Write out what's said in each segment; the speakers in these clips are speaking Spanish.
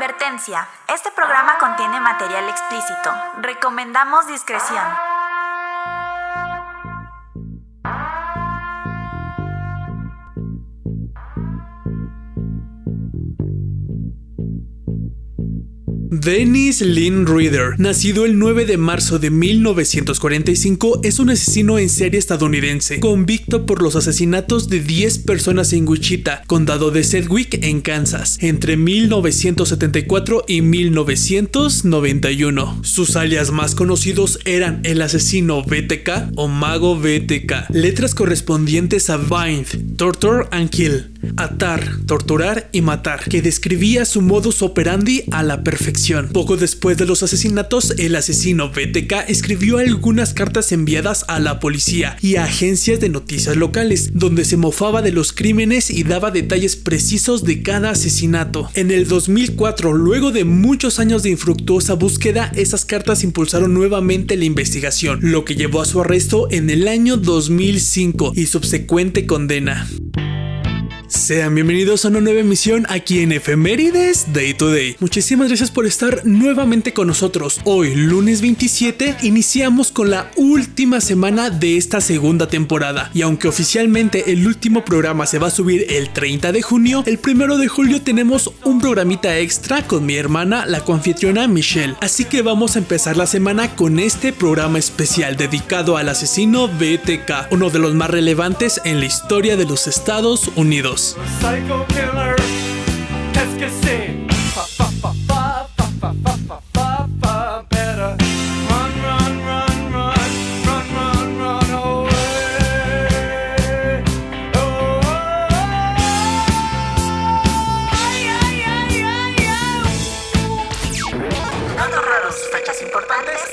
Advertencia. Este programa contiene material explícito. Recomendamos discreción. Dennis Lynn Reader, nacido el 9 de marzo de 1945, es un asesino en serie estadounidense, convicto por los asesinatos de 10 personas en Wichita, condado de Sedgwick, en Kansas, entre 1974 y 1991. Sus alias más conocidos eran el asesino BTK o Mago BTK, letras correspondientes a Bind, Torture and Kill, atar, torturar y matar, que describía su modus operandi a la perfección. Poco después de los asesinatos, el asesino BTK escribió algunas cartas enviadas a la policía y a agencias de noticias locales, donde se mofaba de los crímenes y daba detalles precisos de cada asesinato. En el 2004, luego de muchos años de infructuosa búsqueda, esas cartas impulsaron nuevamente la investigación, lo que llevó a su arresto en el año 2005 y subsecuente condena. Sean bienvenidos a una nueva emisión aquí en Efemérides Day to Day. Muchísimas gracias por estar nuevamente con nosotros. Hoy, lunes 27, iniciamos con la última semana de esta segunda temporada. Y aunque oficialmente el último programa se va a subir el 30 de junio, el primero de julio tenemos un programita extra con mi hermana, la confitriona Michelle. Así que vamos a empezar la semana con este programa especial dedicado al asesino BTK, uno de los más relevantes en la historia de los Estados Unidos. A Psycho killer.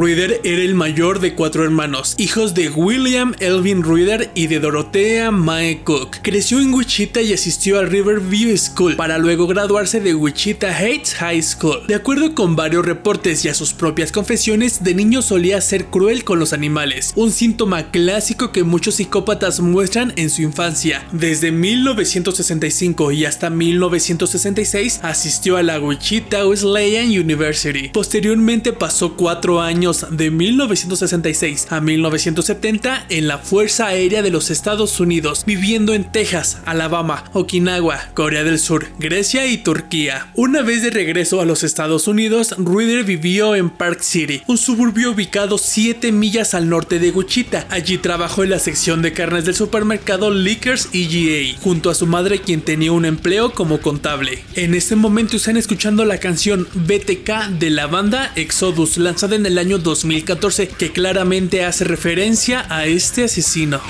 Reader era el mayor de cuatro hermanos, hijos de William Elvin Reader y de Dorothea Mae Cook. Creció en Wichita y asistió a Riverview School para luego graduarse de Wichita Heights High School. De acuerdo con varios reportes y a sus propias confesiones, de niño solía ser cruel con los animales, un síntoma clásico que muchos psicópatas muestran en su infancia. Desde 1965 y hasta 1966 asistió a la Wichita Wesleyan University. Posteriormente pasó cuatro años de 1966 a 1970 en la Fuerza Aérea de los Estados Unidos, viviendo en Texas, Alabama, Okinawa, Corea del Sur, Grecia y Turquía. Una vez de regreso a los Estados Unidos, Reader vivió en Park City, un suburbio ubicado 7 millas al norte de Wichita. Allí trabajó en la sección de carnes del supermercado Liquors EGA, junto a su madre quien tenía un empleo como contable. En este momento están escuchando la canción BTK de la banda Exodus, lanzada en el año 2014, que claramente hace referencia a este asesino.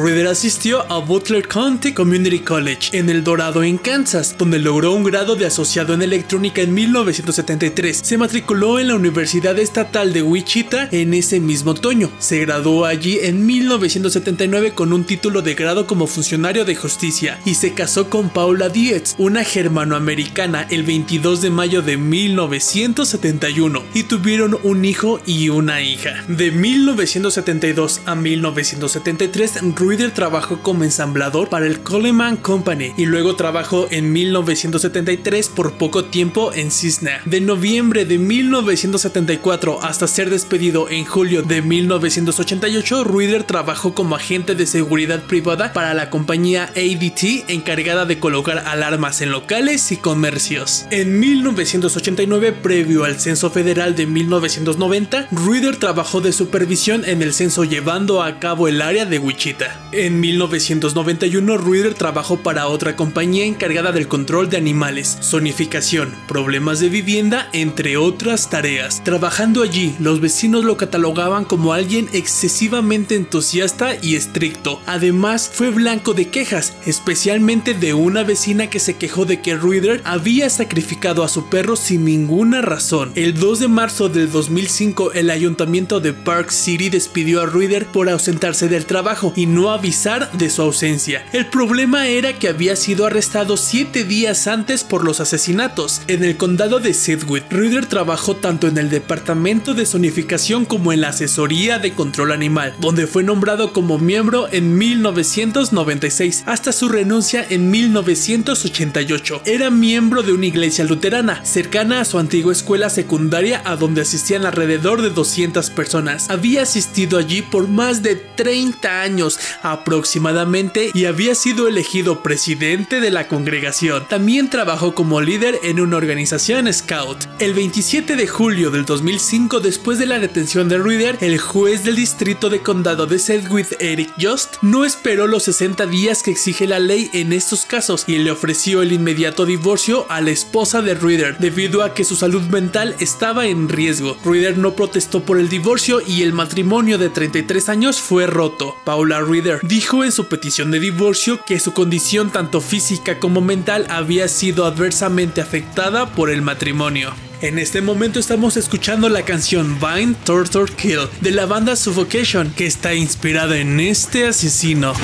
Reader asistió a Butler County Community College en El Dorado, en Kansas, donde logró un grado de asociado en electrónica en 1973. Se matriculó en la Universidad Estatal de Wichita en ese mismo otoño. Se graduó allí en 1979 con un título de grado como funcionario de justicia y se casó con Paula Dietz, una germanoamericana, el 22 de mayo de 1971 y tuvieron un hijo y una hija. De 1972 a 1973, Ruider trabajó como ensamblador para el Coleman Company y luego trabajó en 1973 por poco tiempo en Cisna. De noviembre de 1974 hasta ser despedido en julio de 1988, Ruider trabajó como agente de seguridad privada para la compañía ADT encargada de colocar alarmas en locales y comercios. En 1989, previo al censo federal de 1990, Ruider trabajó de supervisión en el censo llevando a cabo el área de Wichita. En 1991, Ruider trabajó para otra compañía encargada del control de animales, zonificación, problemas de vivienda, entre otras tareas. Trabajando allí, los vecinos lo catalogaban como alguien excesivamente entusiasta y estricto. Además, fue blanco de quejas, especialmente de una vecina que se quejó de que Ruider había sacrificado a su perro sin ninguna razón. El 2 de marzo del 2005, el ayuntamiento de Park City despidió a Ruider por ausentarse del trabajo y no avisar de su ausencia. El problema era que había sido arrestado siete días antes por los asesinatos. En el condado de Sedgwick, Ruider trabajó tanto en el departamento de zonificación como en la asesoría de control animal, donde fue nombrado como miembro en 1996 hasta su renuncia en 1988. Era miembro de una iglesia luterana cercana a su antigua escuela secundaria a donde asistían alrededor de 200 personas. Había asistido allí por más de 30 años aproximadamente y había sido elegido presidente de la congregación. También trabajó como líder en una organización scout. El 27 de julio del 2005, después de la detención de Ruider, el juez del distrito de condado de Sedgwick, Eric Just, no esperó los 60 días que exige la ley en estos casos y le ofreció el inmediato divorcio a la esposa de Ruider debido a que su salud mental estaba en riesgo. Ruider no protestó por el divorcio y el matrimonio de 33 años fue roto. Paula Dijo en su petición de divorcio que su condición tanto física como mental había sido adversamente afectada por el matrimonio. En este momento estamos escuchando la canción Vine Torture Kill de la banda Suffocation que está inspirada en este asesino.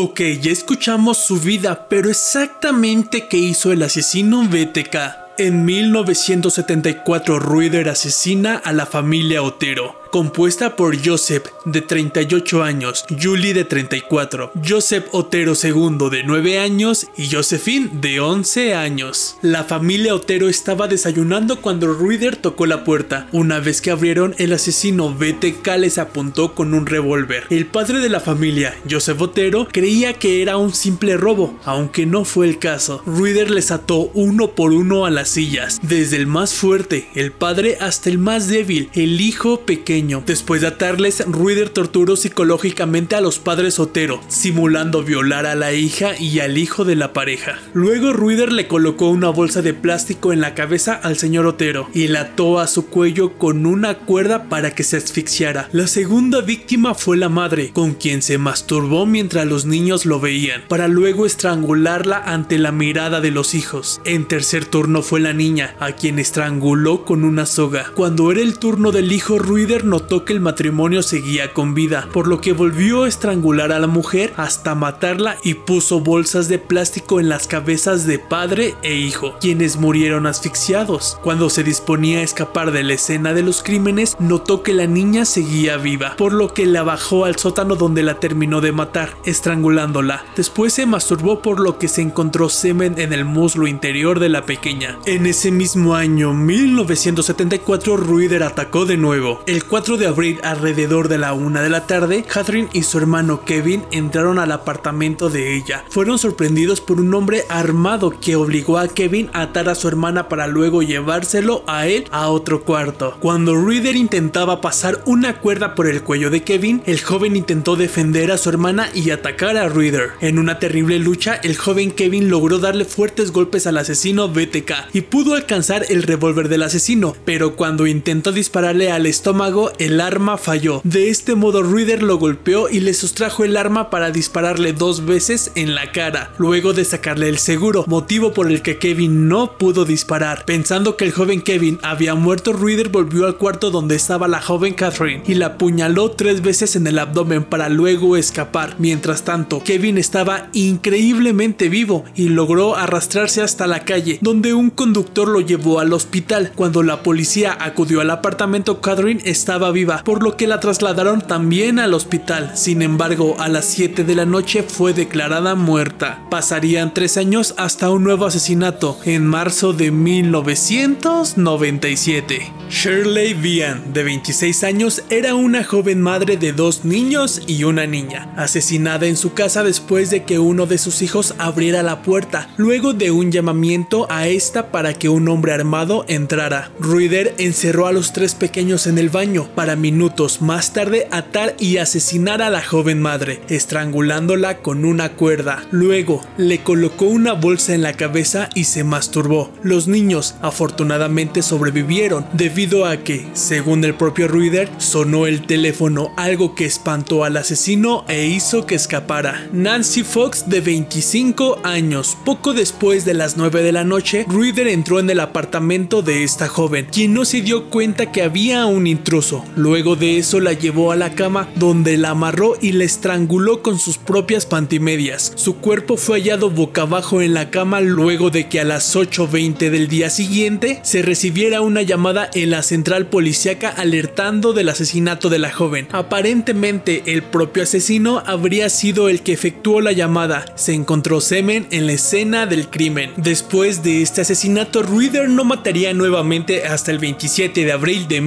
Ok, ya escuchamos su vida, pero exactamente qué hizo el asesino BTK. En 1974, Ruider asesina a la familia Otero, compuesta por Joseph, de 38 años, Julie, de 34, Joseph Otero II, de 9 años, y Josephine, de 11 años. La familia Otero estaba desayunando cuando Ruider tocó la puerta. Una vez que abrieron, el asesino BTK les apuntó con un revólver. El padre de la familia, Joseph Otero, creía que era un simple robo, aunque no fue el caso. Ruider les ató uno por uno a las sillas, desde el más fuerte, el padre, hasta el más débil, el hijo pequeño. Después de atarles, Ruider torturó psicológicamente a los padres Otero, simulando violar a la hija y al hijo de la pareja. Luego Ruider le colocó una bolsa de plástico en la cabeza al señor Otero y la ató a su cuello con una cuerda para que se asfixiara. La segunda víctima fue la madre, con quien se masturbó mientras los niños lo veían, para luego estrangularla ante la mirada de los hijos. En tercer turno fue la niña, a quien estranguló con una soga. Cuando era el turno del hijo, Ruider notó que el matrimonio seguía con vida, por lo que volvió a estrangular a la mujer hasta matarla y puso bolsas de plástico en las cabezas de padre e hijo, quienes murieron asfixiados. Cuando se disponía a escapar de la escena de los crímenes, notó que la niña seguía viva, por lo que la bajó al sótano donde la terminó de matar, estrangulándola. Después se masturbó por lo que se encontró semen en el muslo interior de la pequeña. En ese mismo año, 1974, Ruider atacó de nuevo. El 4 de abril, alrededor de la una de la tarde, Catherine y su hermano Kevin entraron al apartamento de ella. Fueron sorprendidos por un hombre armado que obligó a Kevin a atar a su hermana para luego llevárselo a él a otro cuarto. Cuando Ruider intentaba pasar una cuerda por el cuello de Kevin, el joven intentó defender a su hermana y atacar a Ruider. En una terrible lucha, el joven Kevin logró darle fuertes golpes al asesino BTK, y pudo alcanzar el revólver del asesino, pero cuando intentó dispararle al estómago, el arma falló. De este modo, Reader lo golpeó y le sustrajo el arma para dispararle dos veces en la cara, luego de sacarle el seguro, motivo por el que Kevin no pudo disparar. Pensando que el joven Kevin había muerto, Reader volvió al cuarto donde estaba la joven Catherine y la apuñaló tres veces en el abdomen para luego escapar. Mientras tanto, Kevin estaba increíblemente vivo y logró arrastrarse hasta la calle, donde un conductor lo llevó al hospital. Cuando la policía acudió al apartamento, Catherine estaba viva, por lo que la trasladaron también al hospital. Sin embargo, a las 7 de la noche fue declarada muerta. Pasarían tres años hasta un nuevo asesinato, en marzo de 1997. Shirley Vian, de 26 años, era una joven madre de dos niños y una niña, asesinada en su casa después de que uno de sus hijos abriera la puerta, luego de un llamamiento a esta para que un hombre armado entrara. Ruider encerró a los tres pequeños en el baño para minutos más tarde atar y asesinar a la joven madre, estrangulándola con una cuerda. Luego le colocó una bolsa en la cabeza y se masturbó. Los niños afortunadamente sobrevivieron debido a que, según el propio Ruider, sonó el teléfono, algo que espantó al asesino e hizo que escapara. Nancy Fox, de 25 años, poco después de las 9 de la noche, Ruider entró en el apartamento de esta joven, quien no se dio cuenta que había un intruso. Luego de eso la llevó a la cama, donde la amarró y la estranguló con sus propias pantimedias. Su cuerpo fue hallado boca abajo en la cama luego de que a las 8.20 del día siguiente se recibiera una llamada en la central policíaca alertando del asesinato de la joven. Aparentemente el propio asesino habría sido el que efectuó la llamada. Se encontró semen en la escena del crimen. Después de este asesinato, Ruider no mataría nuevamente hasta el 27 de abril de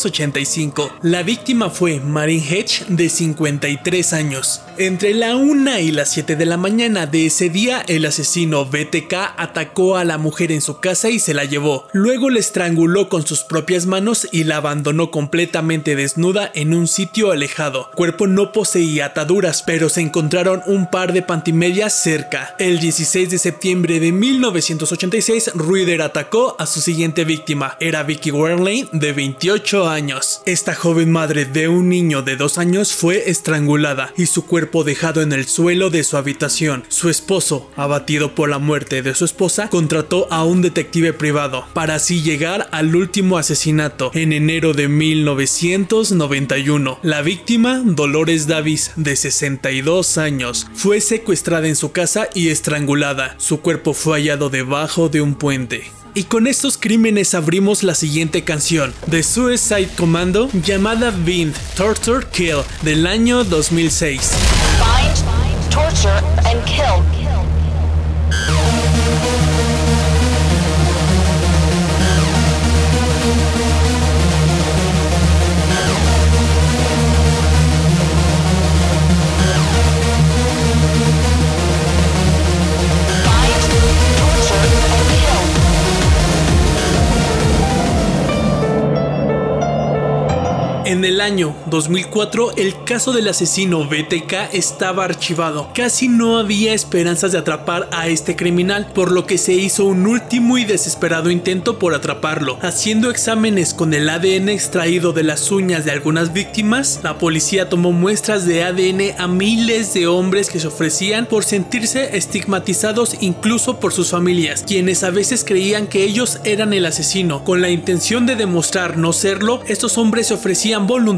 1985. La víctima fue Marin Hedge de 53 años. Entre la 1 y las 7 de la mañana de ese día, el asesino BTK atacó a la mujer en su casa y se la llevó. Luego la estranguló con sus propias manos y la abandonó completamente desnuda en un sitio alejado. Cuerpo no poseía ataduras, pero se encontraron un par de pantimedias cerca. El 16 de septiembre de 1986, Ruider atacó a su siguiente víctima. Era Vicky Werlane, de 28 años. Esta joven madre de un niño de 2 años fue estrangulada y su cuerpo dejado en el suelo de su habitación. Su esposo, abatido por la muerte de su esposa, contrató a un detective privado para así llegar al último asesinato en enero de 1991. La víctima, Dolores Davis, de 62 años, fue secuestrada en su casa y estrangulada. Su cuerpo fue hallado debajo de un puente. Y con estos crímenes abrimos la siguiente canción de Suicide Commando llamada Wind Torture Kill del año 2006. Find, torture, and kill. El año 2004, el caso del asesino BTK estaba archivado. Casi no había esperanzas de atrapar a este criminal, por lo que se hizo un último y desesperado intento por atraparlo. Haciendo exámenes con el ADN extraído de las uñas de algunas víctimas, la policía tomó muestras de ADN a miles de hombres que se ofrecían por sentirse estigmatizados incluso por sus familias, quienes a veces creían que ellos eran el asesino. Con la intención de demostrar no serlo, estos hombres se ofrecían voluntariamente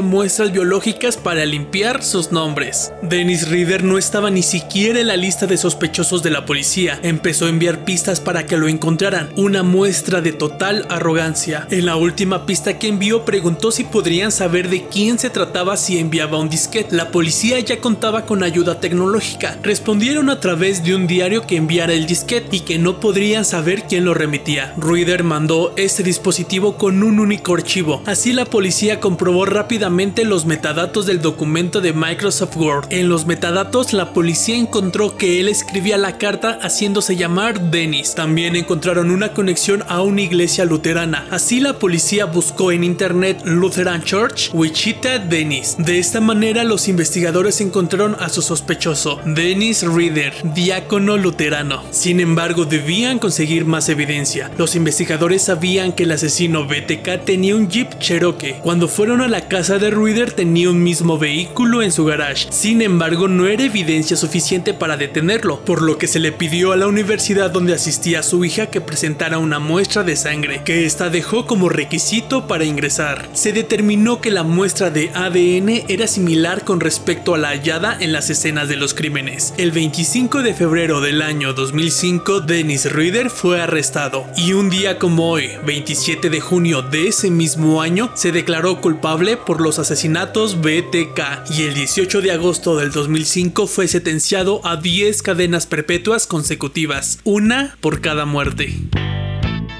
muestras biológicas para limpiar sus nombres. Dennis Reader no estaba ni siquiera en la lista de sospechosos de la policía. Empezó a enviar pistas para que lo encontraran, una muestra de total arrogancia. En la última pista que envió preguntó si podrían saber de quién se trataba si enviaba un disquete. La policía ya contaba con ayuda tecnológica. Respondieron a través de un diario que enviara el disquete y que no podrían saber quién lo remitía. Reader mandó este dispositivo con un único archivo. Así la policía policía comprobó rápidamente los metadatos del documento de Microsoft Word. En los metadatos, la policía encontró que él escribía la carta haciéndose llamar Dennis. También encontraron una conexión a una iglesia luterana. Así la policía buscó en internet Lutheran Church, Wichita, Dennis. De esta manera, los investigadores encontraron a su sospechoso, Dennis Reader, diácono luterano. Sin embargo, debían conseguir más evidencia. Los investigadores sabían que el asesino BTK tenía un Jeep Cherokee. Cuando fueron a la casa de Reader tenía un mismo vehículo en su garage. Sin embargo, no era evidencia suficiente para detenerlo, por lo que se le pidió a la universidad donde asistía su hija que presentara una muestra de sangre, que ésta dejó como requisito para ingresar. Se determinó que la muestra de ADN era similar con respecto a la hallada en las escenas de los crímenes. El 25 de febrero del año 2005, Dennis Reader fue arrestado y un día como hoy, 27 de junio de ese mismo año, se declaró culpable por los asesinatos BTK y el 18 de agosto del 2005 fue sentenciado a 10 cadenas perpetuas consecutivas, una por cada muerte.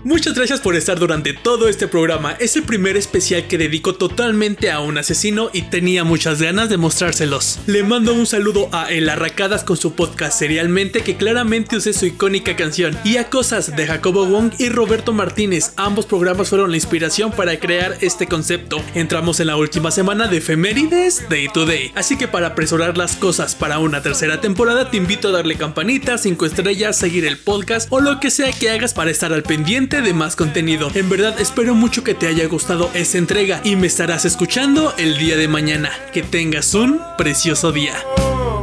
Muchas gracias por estar durante todo este programa. Es el primer especial que dedico totalmente a un asesino y tenía muchas ganas de mostrárselos. Le mando un saludo a El Arracadas con su podcast Serialmente que claramente usé su icónica canción y a Cosas de Jacobo Wong y Roberto Martínez. Ambos programas fueron la inspiración para crear este concepto. Entramos en la última semana de efemérides Day to Day. Así que para apresurar las cosas para una tercera temporada te invito a darle campanita, 5 estrellas, seguir el podcast o lo que sea que hagas para estar al pendiente de más contenido. En verdad espero mucho que te haya gustado esta entrega y me estarás escuchando el día de mañana. Que tengas un precioso día. Oh,